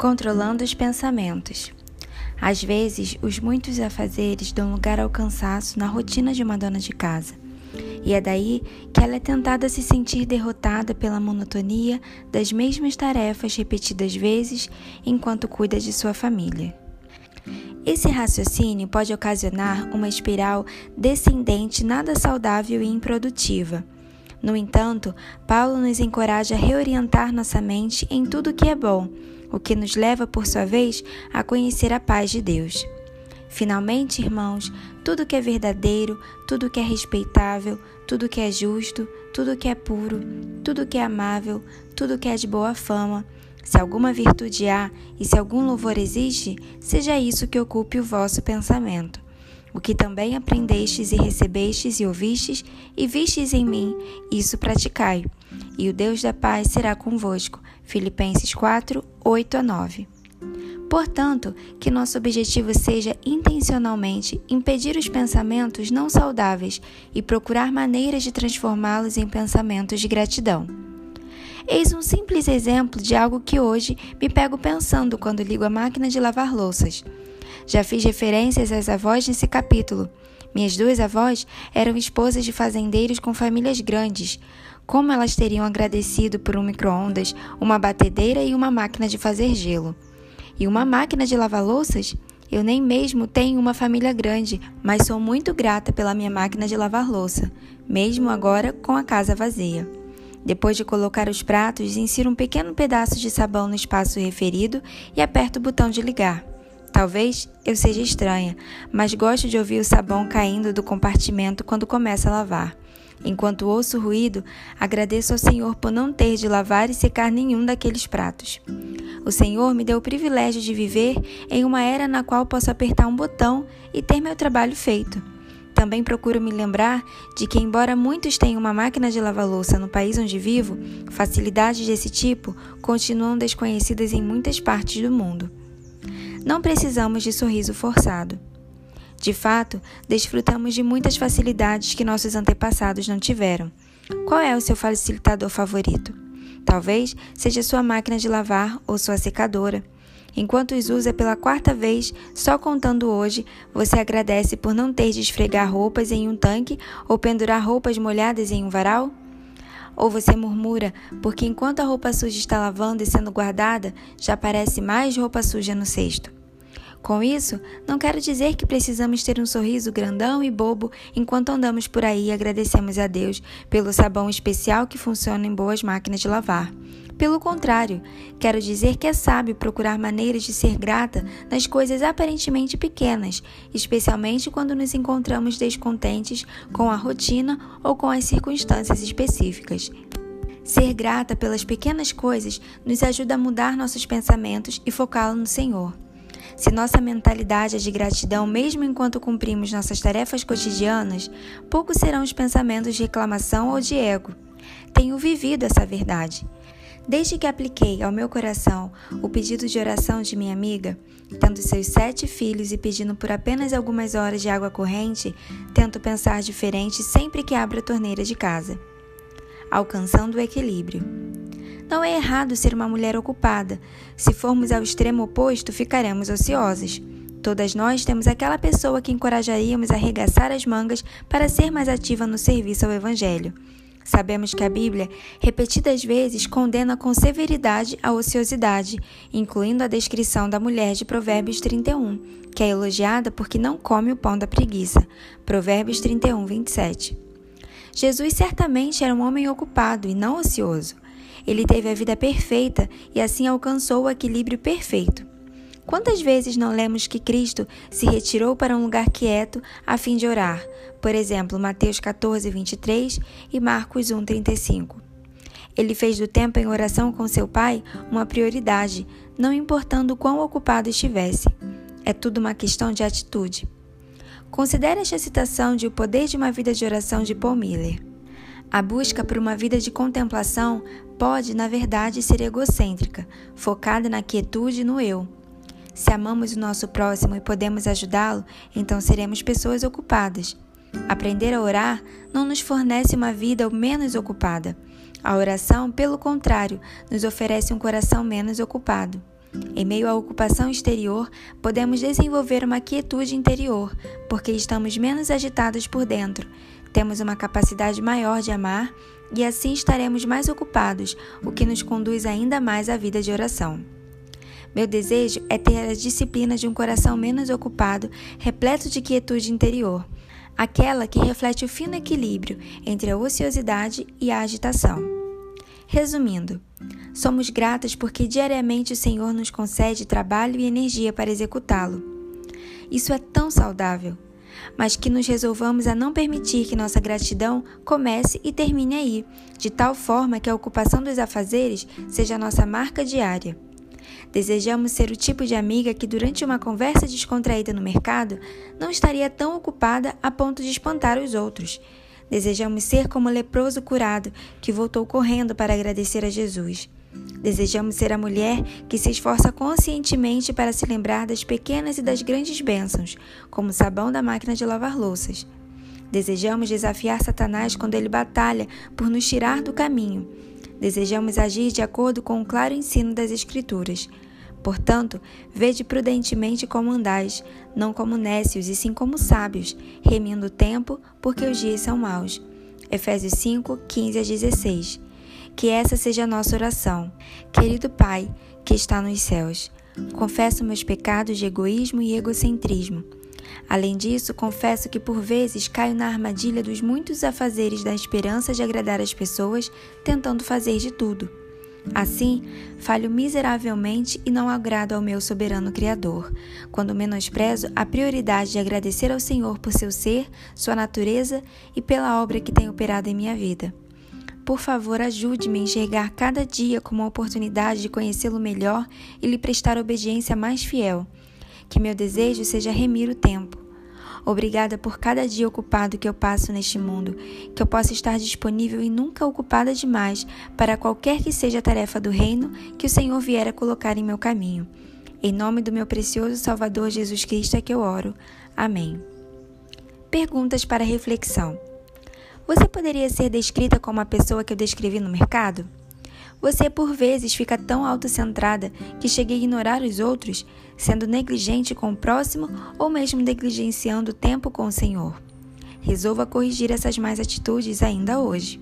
Controlando os pensamentos. Às vezes, os muitos afazeres dão lugar ao cansaço na rotina de uma dona de casa. E é daí que ela é tentada a se sentir derrotada pela monotonia das mesmas tarefas repetidas vezes enquanto cuida de sua família. Esse raciocínio pode ocasionar uma espiral descendente nada saudável e improdutiva. No entanto, Paulo nos encoraja a reorientar nossa mente em tudo o que é bom o que nos leva, por sua vez, a conhecer a paz de Deus. Finalmente, irmãos, tudo que é verdadeiro, tudo que é respeitável, tudo que é justo, tudo que é puro, tudo que é amável, tudo que é de boa fama, se alguma virtude há e se algum louvor existe, seja isso que ocupe o vosso pensamento. O que também aprendestes e recebestes e ouvistes e vistes em mim, isso praticai. E o Deus da paz será convosco. Filipenses 4, 8 a 9. Portanto, que nosso objetivo seja intencionalmente impedir os pensamentos não saudáveis e procurar maneiras de transformá-los em pensamentos de gratidão. Eis um simples exemplo de algo que hoje me pego pensando quando ligo a máquina de lavar louças. Já fiz referências às avós nesse capítulo. Minhas duas avós eram esposas de fazendeiros com famílias grandes. Como elas teriam agradecido por um micro-ondas, uma batedeira e uma máquina de fazer gelo. E uma máquina de lavar louças? Eu nem mesmo tenho uma família grande, mas sou muito grata pela minha máquina de lavar louça, mesmo agora com a casa vazia. Depois de colocar os pratos, insiro um pequeno pedaço de sabão no espaço referido e aperto o botão de ligar. Talvez eu seja estranha, mas gosto de ouvir o sabão caindo do compartimento quando começa a lavar. Enquanto ouço o ruído, agradeço ao Senhor por não ter de lavar e secar nenhum daqueles pratos. O Senhor me deu o privilégio de viver em uma era na qual posso apertar um botão e ter meu trabalho feito. Também procuro me lembrar de que, embora muitos tenham uma máquina de lavar louça no país onde vivo, facilidades desse tipo continuam desconhecidas em muitas partes do mundo. Não precisamos de sorriso forçado. De fato, desfrutamos de muitas facilidades que nossos antepassados não tiveram. Qual é o seu facilitador favorito? Talvez seja sua máquina de lavar ou sua secadora. Enquanto os usa pela quarta vez, só contando hoje, você agradece por não ter de esfregar roupas em um tanque ou pendurar roupas molhadas em um varal? Ou você murmura porque enquanto a roupa suja está lavando e sendo guardada, já aparece mais roupa suja no cesto? Com isso, não quero dizer que precisamos ter um sorriso grandão e bobo enquanto andamos por aí e agradecemos a Deus pelo sabão especial que funciona em boas máquinas de lavar. Pelo contrário, quero dizer que é sábio procurar maneiras de ser grata nas coisas aparentemente pequenas, especialmente quando nos encontramos descontentes com a rotina ou com as circunstâncias específicas. Ser grata pelas pequenas coisas nos ajuda a mudar nossos pensamentos e focá-los no Senhor. Se nossa mentalidade é de gratidão, mesmo enquanto cumprimos nossas tarefas cotidianas, poucos serão os pensamentos de reclamação ou de ego. Tenho vivido essa verdade. Desde que apliquei ao meu coração o pedido de oração de minha amiga, tendo seus sete filhos e pedindo por apenas algumas horas de água corrente, tento pensar diferente sempre que abro a torneira de casa. Alcançando o equilíbrio. Não é errado ser uma mulher ocupada. Se formos ao extremo oposto, ficaremos ociosas. Todas nós temos aquela pessoa que encorajaríamos a arregaçar as mangas para ser mais ativa no serviço ao Evangelho. Sabemos que a Bíblia, repetidas vezes, condena com severidade a ociosidade, incluindo a descrição da mulher de Provérbios 31, que é elogiada porque não come o pão da preguiça. Provérbios 31, 27. Jesus certamente era um homem ocupado e não ocioso. Ele teve a vida perfeita e assim alcançou o equilíbrio perfeito. Quantas vezes não lemos que Cristo se retirou para um lugar quieto a fim de orar? Por exemplo, Mateus 14, 23 e Marcos 1, 35. Ele fez do tempo em oração com seu Pai uma prioridade, não importando quão ocupado estivesse. É tudo uma questão de atitude. Considere esta citação de O Poder de uma Vida de Oração de Paul Miller. A busca por uma vida de contemplação pode, na verdade, ser egocêntrica, focada na quietude e no eu. Se amamos o nosso próximo e podemos ajudá-lo, então seremos pessoas ocupadas. Aprender a orar não nos fornece uma vida menos ocupada. A oração, pelo contrário, nos oferece um coração menos ocupado. Em meio à ocupação exterior, podemos desenvolver uma quietude interior, porque estamos menos agitados por dentro. Temos uma capacidade maior de amar e assim estaremos mais ocupados, o que nos conduz ainda mais à vida de oração. Meu desejo é ter a disciplina de um coração menos ocupado, repleto de quietude interior, aquela que reflete o fino equilíbrio entre a ociosidade e a agitação. Resumindo, somos gratas porque diariamente o Senhor nos concede trabalho e energia para executá-lo. Isso é tão saudável, mas que nos resolvamos a não permitir que nossa gratidão comece e termine aí, de tal forma que a ocupação dos afazeres seja nossa marca diária. Desejamos ser o tipo de amiga que, durante uma conversa descontraída no mercado, não estaria tão ocupada a ponto de espantar os outros. Desejamos ser como o leproso curado que voltou correndo para agradecer a Jesus. Desejamos ser a mulher que se esforça conscientemente para se lembrar das pequenas e das grandes bênçãos, como o sabão da máquina de lavar louças. Desejamos desafiar Satanás quando ele batalha por nos tirar do caminho Desejamos agir de acordo com o claro ensino das Escrituras. Portanto, vede prudentemente como andais, não como nécios, e sim como sábios, remindo o tempo, porque os dias são maus. Efésios 5, 15 a 16. Que essa seja a nossa oração. Querido Pai, que está nos céus, confesso meus pecados de egoísmo e egocentrismo Além disso, confesso que por vezes caio na armadilha dos muitos afazeres da esperança de agradar as pessoas, tentando fazer de tudo. Assim, falho miseravelmente e não agrado ao meu soberano Criador, quando menosprezo a prioridade de agradecer ao Senhor por seu ser, sua natureza e pela obra que tem operado em minha vida. Por favor, ajude-me a enxergar cada dia como uma oportunidade de conhecê-lo melhor e lhe prestar obediência mais fiel. Que meu desejo seja remir o tempo. Obrigada por cada dia ocupado que eu passo neste mundo, que eu possa estar disponível e nunca ocupada demais para qualquer que seja a tarefa do reino que o Senhor vier a colocar em meu caminho. Em nome do meu precioso Salvador Jesus Cristo é que eu oro. Amém. Perguntas para reflexão. Você poderia ser descrita como a pessoa que eu descrevi no mercado? Você por vezes fica tão autocentrada que chega a ignorar os outros, sendo negligente com o próximo ou mesmo negligenciando o tempo com o Senhor. Resolva corrigir essas más atitudes ainda hoje.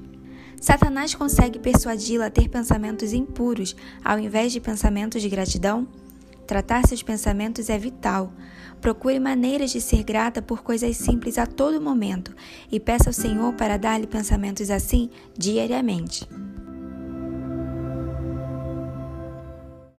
Satanás consegue persuadi-la a ter pensamentos impuros ao invés de pensamentos de gratidão? Tratar seus pensamentos é vital. Procure maneiras de ser grata por coisas simples a todo momento e peça ao Senhor para dar-lhe pensamentos assim diariamente.